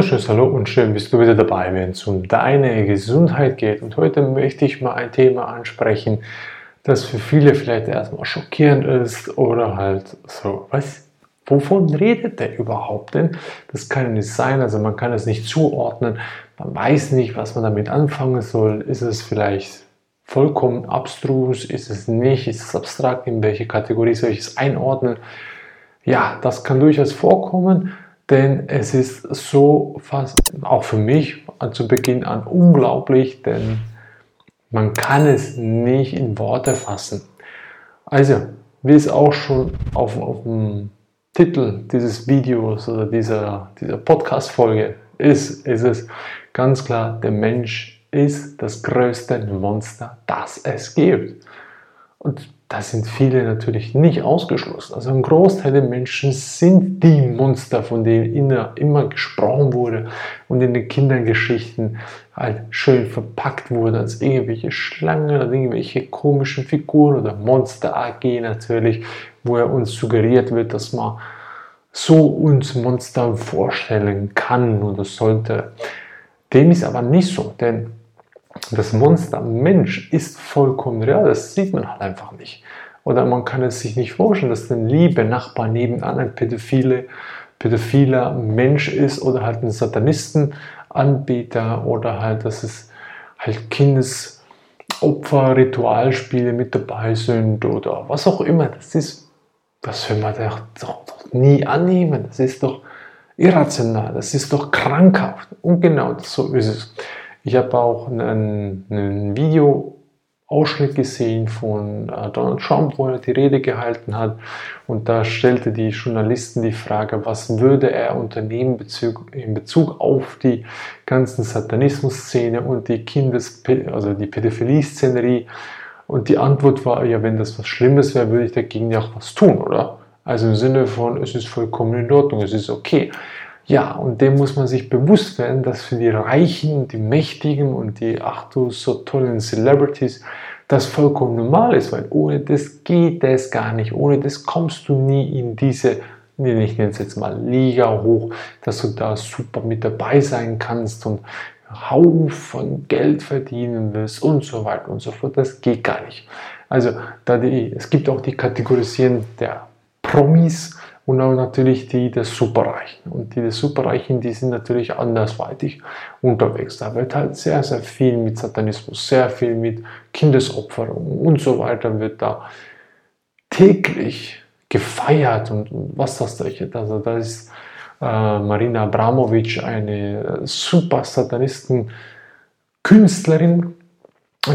wunderschönes Hallo und schön bist du wieder dabei, wenn es um deine Gesundheit geht. Und heute möchte ich mal ein Thema ansprechen, das für viele vielleicht erstmal schockierend ist oder halt so, was, wovon redet der überhaupt denn? Das kann nicht sein, also man kann es nicht zuordnen, man weiß nicht, was man damit anfangen soll. Ist es vielleicht vollkommen abstrus, ist es nicht, ist es abstrakt, in welche Kategorie soll ich es einordnen? Ja, das kann durchaus vorkommen denn es ist so fast, auch für mich zu Beginn an unglaublich, denn man kann es nicht in Worte fassen. Also, wie es auch schon auf, auf dem Titel dieses Videos oder dieser, dieser Podcast-Folge ist, ist es ganz klar, der Mensch ist das größte Monster, das es gibt. Und da sind viele natürlich nicht ausgeschlossen. Also ein Großteil der Menschen sind die Monster, von denen immer gesprochen wurde und in den Kindergeschichten halt schön verpackt wurde als irgendwelche Schlangen oder irgendwelche komischen Figuren oder Monster AG natürlich, wo er uns suggeriert wird, dass man so uns Monster vorstellen kann oder sollte. Dem ist aber nicht so, denn das Monster Mensch ist vollkommen real, das sieht man halt einfach nicht. Oder man kann es sich nicht vorstellen, dass ein liebe Nachbar nebenan ein pädophile, pädophiler Mensch ist oder halt ein Satanistenanbieter oder halt, dass es halt Kindesopfer, Ritualspiele mit dabei sind oder was auch immer. Das ist, das will man doch, doch, doch nie annehmen. Das ist doch irrational, das ist doch krankhaft. Und genau so ist es. Ich habe auch einen, einen Videoausschnitt gesehen von äh, Donald Trump, wo er die Rede gehalten hat. Und da stellte die Journalisten die Frage, was würde er unternehmen in Bezug auf die ganzen Satanismus-Szene und die Kindes-, also die Pädophilie-Szenerie. Und die Antwort war, ja, wenn das was Schlimmes wäre, würde ich dagegen ja auch was tun, oder? Also im Sinne von, es ist vollkommen in Ordnung, es ist okay. Ja, und dem muss man sich bewusst werden, dass für die Reichen, die Mächtigen und die, ach du, so tollen Celebrities das vollkommen normal ist, weil ohne das geht es gar nicht. Ohne das kommst du nie in diese, ich nenne es jetzt mal Liga hoch, dass du da super mit dabei sein kannst und Haufen Geld verdienen willst und so weiter und so fort. Das geht gar nicht. Also da die, es gibt auch die Kategorisieren der Promis und auch natürlich die der Superreichen. Und die der Superreichen, die sind natürlich andersweitig unterwegs. Da wird halt sehr, sehr viel mit Satanismus, sehr viel mit Kindesopferung und so weiter wird da täglich gefeiert und, was das solche. Also da ist äh, Marina Abramovic eine super Satanisten Künstlerin,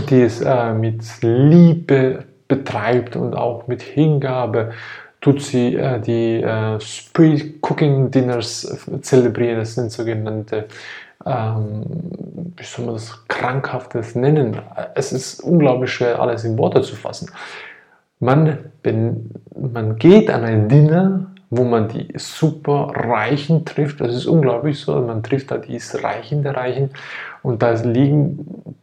die es äh, mit Liebe betreibt und auch mit Hingabe tut sie äh, die äh, Pre-Cooking Dinners zelebrieren. Das sind sogenannte, ähm, wie soll man das, krankhaftes nennen. Es ist unglaublich schwer, alles in Worte zu fassen. Man, ben, man geht an ein Dinner, wo man die super Reichen trifft. Das ist unglaublich so. Man trifft da die Reichen der Reichen und da liegen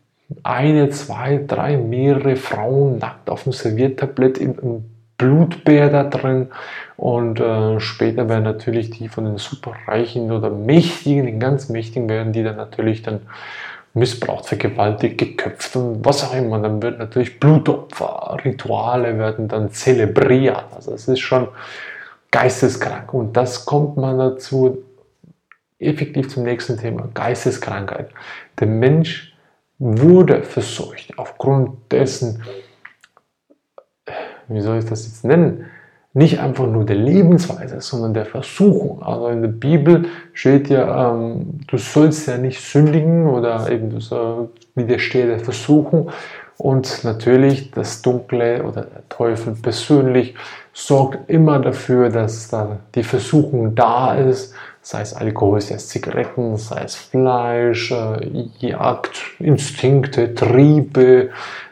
eine, zwei, drei, mehrere Frauen nackt auf dem Serviertablett im, im Blutbär da drin und äh, später werden natürlich die von den superreichen oder mächtigen, den ganz mächtigen werden die dann natürlich dann missbraucht, vergewaltigt, geköpft und was auch immer. Dann wird natürlich Blutopfer, Rituale werden dann zelebriert. Also es ist schon geisteskrank und das kommt man dazu effektiv zum nächsten Thema, Geisteskrankheit. Der Mensch wurde verseucht aufgrund dessen, wie soll ich das jetzt nennen, nicht einfach nur der Lebensweise, sondern der Versuchung. Also in der Bibel steht ja, ähm, du sollst ja nicht sündigen oder eben du soll, widerstehe der Versuchung. Und natürlich das Dunkle oder der Teufel persönlich sorgt immer dafür, dass da die Versuchung da ist, sei es Alkohol, sei es Zigaretten, sei es Fleisch, äh, Jagd, Instinkte, Triebe,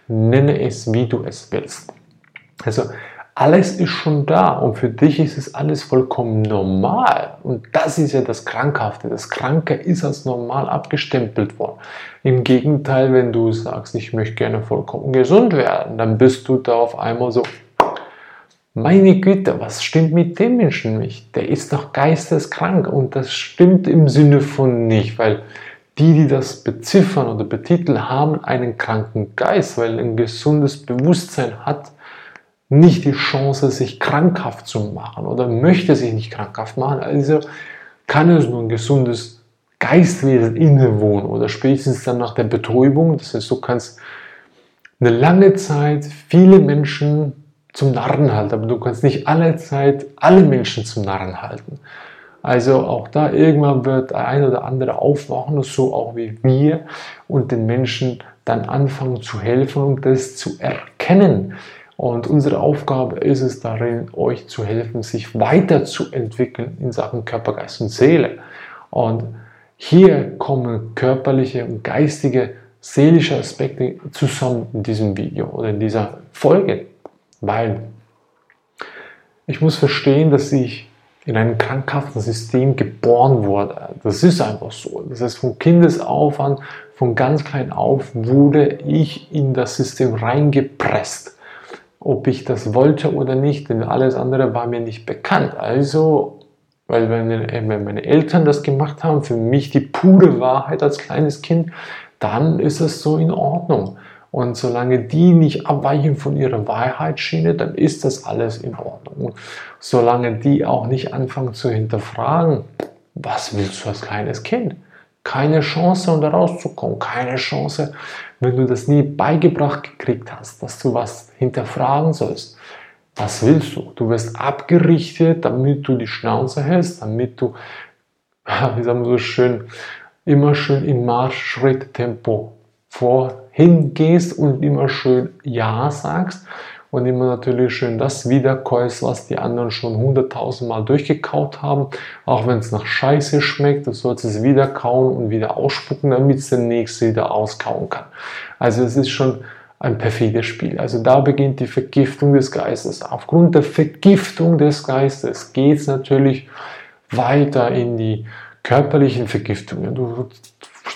nenne es, wie du es willst. Also alles ist schon da und für dich ist es alles vollkommen normal. Und das ist ja das Krankhafte. Das Kranke ist als normal abgestempelt worden. Im Gegenteil, wenn du sagst, ich möchte gerne vollkommen gesund werden, dann bist du da auf einmal so Meine Güte, was stimmt mit dem Menschen nicht? Der ist doch geisteskrank und das stimmt im Sinne von nicht, weil die, die das beziffern oder betiteln, haben einen kranken Geist, weil ein gesundes Bewusstsein hat nicht die Chance, sich krankhaft zu machen oder möchte sich nicht krankhaft machen. Also kann es nur ein gesundes Geistwesen innewohnen oder spätestens dann nach der Betäubung. Das heißt, du kannst eine lange Zeit viele Menschen zum Narren halten, aber du kannst nicht alle Zeit alle Menschen zum Narren halten. Also auch da irgendwann wird ein oder andere aufwachen, so auch wie wir, und den Menschen dann anfangen zu helfen und das zu erkennen. Und unsere Aufgabe ist es darin, euch zu helfen, sich weiterzuentwickeln in Sachen Körper, Geist und Seele. Und hier kommen körperliche und geistige, seelische Aspekte zusammen in diesem Video oder in dieser Folge. Weil ich muss verstehen, dass ich in einem krankhaften System geboren wurde. Das ist einfach so. Das heißt, von Kindesauf an, von ganz klein auf, wurde ich in das System reingepresst. Ob ich das wollte oder nicht, denn alles andere war mir nicht bekannt. Also, weil wenn meine Eltern das gemacht haben, für mich die pure Wahrheit als kleines Kind, dann ist es so in Ordnung. Und solange die nicht abweichen von ihrer Wahrheitsschiene, dann ist das alles in Ordnung. Und solange die auch nicht anfangen zu hinterfragen, was willst du als kleines Kind? Keine Chance, um da rauszukommen. Keine Chance, wenn du das nie beigebracht gekriegt hast, dass du was hinterfragen sollst. Was willst du? Du wirst abgerichtet, damit du die Schnauze hältst, damit du, wie sagen wir so schön, immer schön im Marschschritttempo vorhin gehst und immer schön Ja sagst und immer natürlich schön das wiederkäust, was die anderen schon hunderttausendmal durchgekaut haben. Auch wenn es nach Scheiße schmeckt, du sollst es wieder kauen und wieder ausspucken, damit es der nächste wieder auskauen kann. Also es ist schon ein perfides Spiel. Also da beginnt die Vergiftung des Geistes. Aufgrund der Vergiftung des Geistes geht es natürlich weiter in die körperlichen Vergiftungen. Du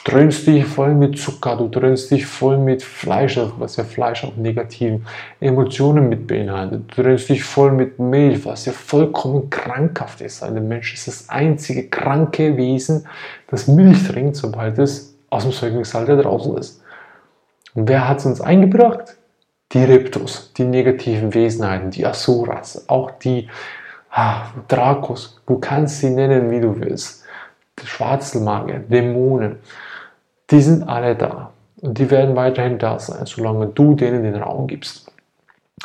dröhnst dich voll mit Zucker, du dröhnst dich voll mit Fleisch, was ja Fleisch auch negativen Emotionen mit beinhaltet. Du dröhnst dich voll mit Milch, was ja vollkommen krankhaft ist. Ein Mensch ist das einzige kranke Wesen, das Milch trinkt, sobald es aus dem Säuglingsalter draußen ist. Und wer hat es uns eingebracht? Die Reptos, die negativen Wesenheiten, die Asuras, auch die ah, Dracos, du kannst sie nennen, wie du willst Schwarzelmagier, Dämonen, die sind alle da. Und die werden weiterhin da sein, solange du denen den Raum gibst.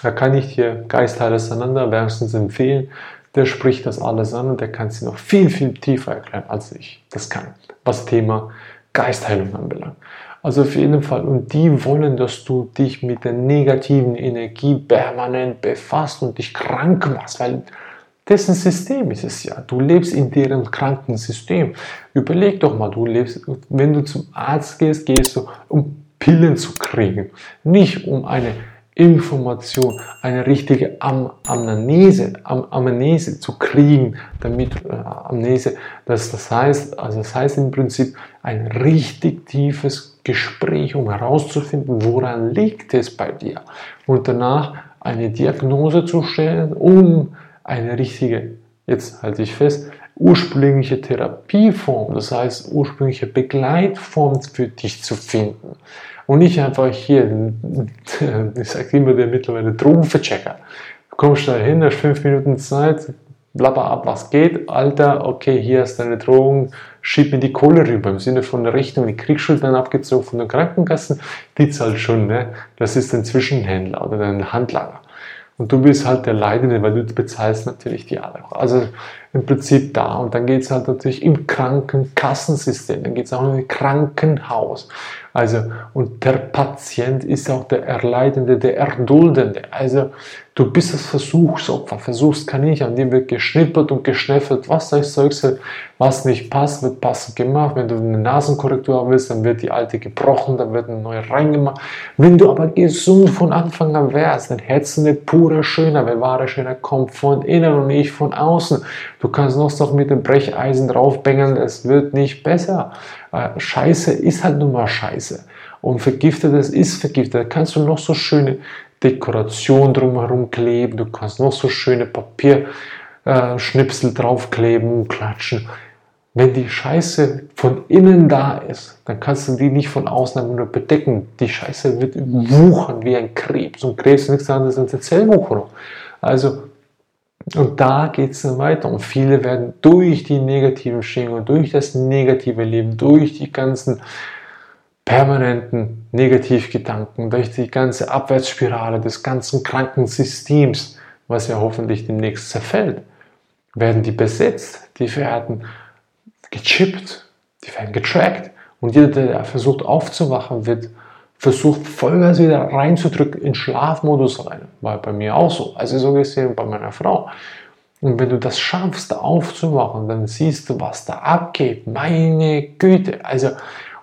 Da kann ich dir Geistheile auseinander wärmstens empfehlen. Der spricht das alles an und der kann sie noch viel, viel tiefer erklären, als ich das kann, was Thema Geistheilung anbelangt. Also auf jeden Fall. Und die wollen, dass du dich mit der negativen Energie permanent befasst und dich krank machst, weil dessen System ist es ja. Du lebst in deren kranken System. Überleg doch mal, du lebst, wenn du zum Arzt gehst, gehst du, um Pillen zu kriegen, nicht um eine Information, eine richtige Am Amnese, Am Amnese zu kriegen, damit äh, Amnese, das, das heißt, also das heißt im Prinzip ein richtig tiefes Gespräch, um herauszufinden, woran liegt es bei dir und danach eine Diagnose zu stellen, um eine richtige, jetzt halte ich fest, ursprüngliche Therapieform, das heißt ursprüngliche Begleitform für dich zu finden. Und nicht einfach hier, ich sage immer der mittlerweile Drogenverchecker. Du kommst da hin, hast fünf Minuten Zeit, blabber ab, was geht. Alter, okay, hier ist deine Drogen, schieb mir die Kohle rüber. Im Sinne von der Rechnung, die Kriegsschuld werden abgezogen von den Krankenkassen, die zahlt schon, ne? Das ist ein Zwischenhändler oder ein Handlanger. Und du bist halt der Leidende, weil du bezahlst natürlich die alle. Also im Prinzip da. Und dann geht es halt natürlich im Krankenkassensystem, dann geht es auch im Krankenhaus. Also, und der Patient ist auch der Erleidende, der Erduldende. Also, du bist das Versuchsopfer. Versuchst kann ich, an dem wird geschnippert und geschneffelt. Was das Zeug was nicht passt, wird passend gemacht. Wenn du eine Nasenkorrektur haben willst, dann wird die alte gebrochen, dann wird eine neue reingemacht. Wenn du aber gesund von Anfang an wärst, dann hättest du eine pure Schöner, weil wahre Schöner kommt von innen und nicht von außen. Du kannst noch so mit dem Brecheisen draufbängeln, es wird nicht besser. Äh, Scheiße ist halt nun mal Scheiße. Und vergiftetes ist vergiftet. Da kannst du noch so schöne Dekoration drumherum kleben, du kannst noch so schöne Papierschnipsel äh, draufkleben klatschen. Wenn die Scheiße von innen da ist, dann kannst du die nicht von außen nur bedecken. Die Scheiße wird wuchern wie ein Krebs. Und Krebs ist nichts anderes als eine Zellwucherung. Also, und da geht es dann weiter. Und viele werden durch die negativen Schwingungen, durch das negative Leben, durch die ganzen permanenten Negativgedanken, durch die ganze Abwärtsspirale des ganzen Krankensystems, was ja hoffentlich demnächst zerfällt, werden die besetzt, die werden gechippt, die werden getrackt und jeder, der versucht aufzuwachen, wird versucht Vollgas wieder reinzudrücken in Schlafmodus rein. War bei mir auch so. Also so gesehen bei meiner Frau. Und wenn du das schaffst, aufzuwachen, dann siehst du, was da abgeht. Meine Güte. Also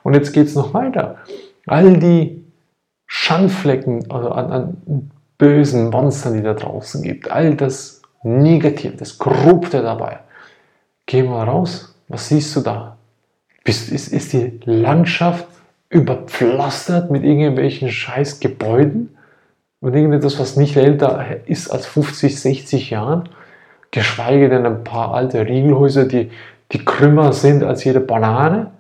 und jetzt geht es noch weiter. All die Schandflecken also an, an bösen Monstern, die da draußen gibt, all das Negative, das Korrupte dabei. Geh mal raus. Was siehst du da? Ist, ist, ist die Landschaft überpflastert mit irgendwelchen scheiß Gebäuden und irgendetwas, was nicht älter ist als 50, 60 Jahren? Geschweige denn ein paar alte Riegelhäuser, die, die krümmer sind als jede Banane?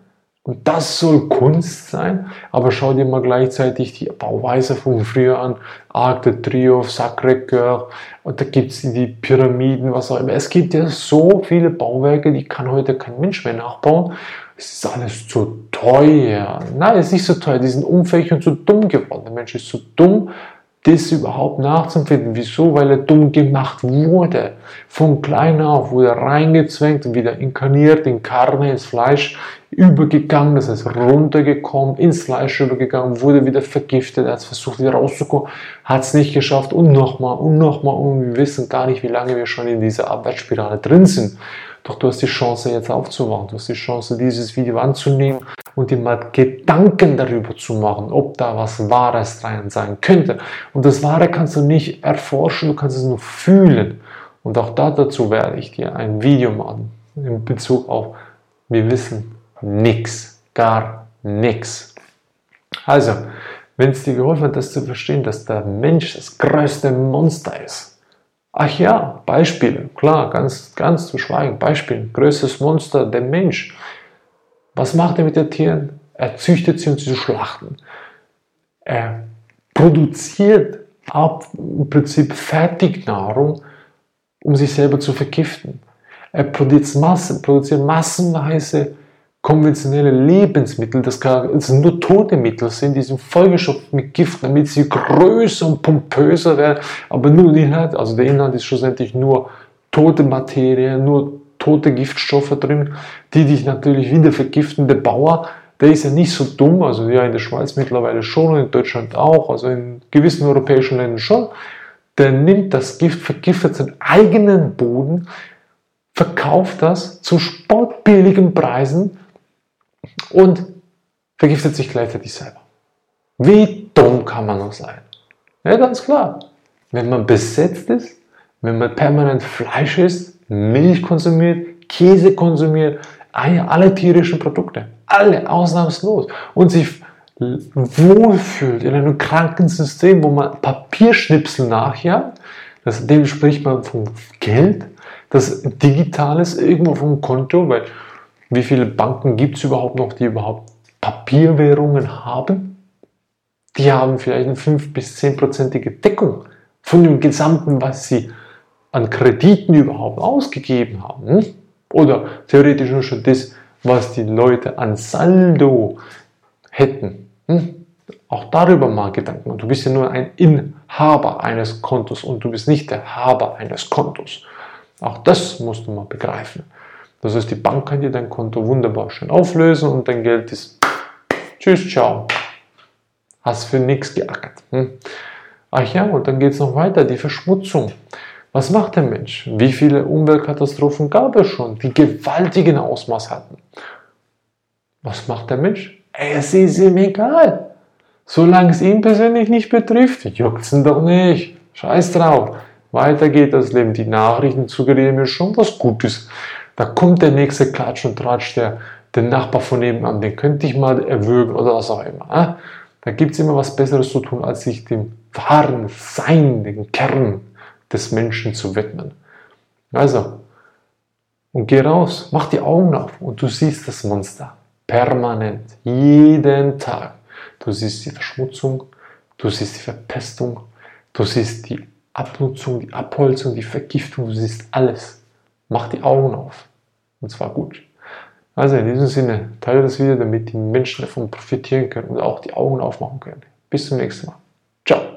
Und das soll Kunst sein, aber schau dir mal gleichzeitig die Bauweise von früher an. Arc de Triomphe, Sacré-Cœur, und da gibt es die Pyramiden, was auch immer. Es gibt ja so viele Bauwerke, die kann heute kein Mensch mehr nachbauen. Es ist alles zu teuer. Nein, es ist nicht so teuer, die sind unfähig und zu dumm geworden. Der Mensch ist zu dumm, das überhaupt nachzufinden. Wieso? Weil er dumm gemacht wurde. Von klein auf wurde er reingezwängt und wieder inkarniert in Karne, ins Fleisch übergegangen, das heißt runtergekommen, ins Fleisch übergegangen, wurde wieder vergiftet, er hat versucht wieder rauszukommen, hat es nicht geschafft und nochmal und nochmal und wir wissen gar nicht, wie lange wir schon in dieser Abwärtsspirale drin sind. Doch du hast die Chance jetzt aufzuwachen, du hast die Chance dieses Video anzunehmen und dir mal Gedanken darüber zu machen, ob da was Wahres dran sein könnte. Und das Wahre kannst du nicht erforschen, du kannst es nur fühlen. Und auch dazu werde ich dir ein Video machen in Bezug auf, wir wissen nix, gar nix. Also, wenn es dir geholfen hat, das zu verstehen, dass der Mensch das größte Monster ist. Ach ja, Beispiele, klar, ganz, ganz zu schweigen, Beispiele, größtes Monster, der Mensch. Was macht er mit den Tieren? Er züchtet sie, um sie zu schlachten. Er produziert ab, im Prinzip Fertignahrung, um sich selber zu vergiften. Er produziert, Massen, produziert massenweise konventionelle Lebensmittel, das, das nur tote Mittel sind, die sind vollgestopft mit Gift, damit sie größer und pompöser werden, aber nur der Inhalt, also der Inhalt ist schlussendlich nur tote Materie, nur tote Giftstoffe drin, die dich natürlich wieder vergiften. Der Bauer, der ist ja nicht so dumm, also ja in der Schweiz mittlerweile schon und in Deutschland auch, also in gewissen europäischen Ländern schon. Der nimmt das Gift, vergiftet seinen eigenen Boden, verkauft das zu sportbilligen Preisen und vergiftet sich gleichzeitig selber. Wie dumm kann man noch sein? Ja, ganz klar. Wenn man besetzt ist, wenn man permanent Fleisch isst, Milch konsumiert, Käse konsumiert, alle tierischen Produkte, alle ausnahmslos und sich wohlfühlt in einem kranken System, wo man Papierschnipsel nachjagt, das, dem spricht man vom Geld, das Digitales irgendwo vom Konto, weil wie viele Banken gibt es überhaupt noch, die überhaupt Papierwährungen haben? Die haben vielleicht eine 5- bis 10-prozentige Deckung von dem Gesamten, was sie an Krediten überhaupt ausgegeben haben. Hm? Oder theoretisch nur schon das, was die Leute an Saldo hätten. Hm? Auch darüber mal Gedanken. Und du bist ja nur ein Inhaber eines Kontos und du bist nicht der Haber eines Kontos. Auch das musst du mal begreifen. Das heißt, die Bank kann dir dein Konto wunderbar schön auflösen und dein Geld ist Tschüss, ciao. Hast für nichts geackert. Hm? Ach ja, und dann geht es noch weiter, die Verschmutzung. Was macht der Mensch? Wie viele Umweltkatastrophen gab es schon, die gewaltigen Ausmaß hatten? Was macht der Mensch? Es ist ihm egal. Solange es ihn persönlich nicht betrifft, juckt es ihn doch nicht. Scheiß drauf. Weiter geht das Leben. Die Nachrichten suggerieren mir schon was Gutes. Da kommt der nächste Klatsch und Tratsch, der, der Nachbar von nebenan, den könnte ich mal erwürgen oder was auch immer. Da gibt es immer was Besseres zu tun, als sich dem wahren Sein, den Kern des Menschen zu widmen. Also, und geh raus, mach die Augen auf und du siehst das Monster permanent, jeden Tag. Du siehst die Verschmutzung, du siehst die Verpestung, du siehst die Abnutzung, die Abholzung, die Vergiftung, du siehst alles. Mach die Augen auf. Und zwar gut. Also in diesem Sinne, teile das Video, damit die Menschen davon profitieren können und auch die Augen aufmachen können. Bis zum nächsten Mal. Ciao.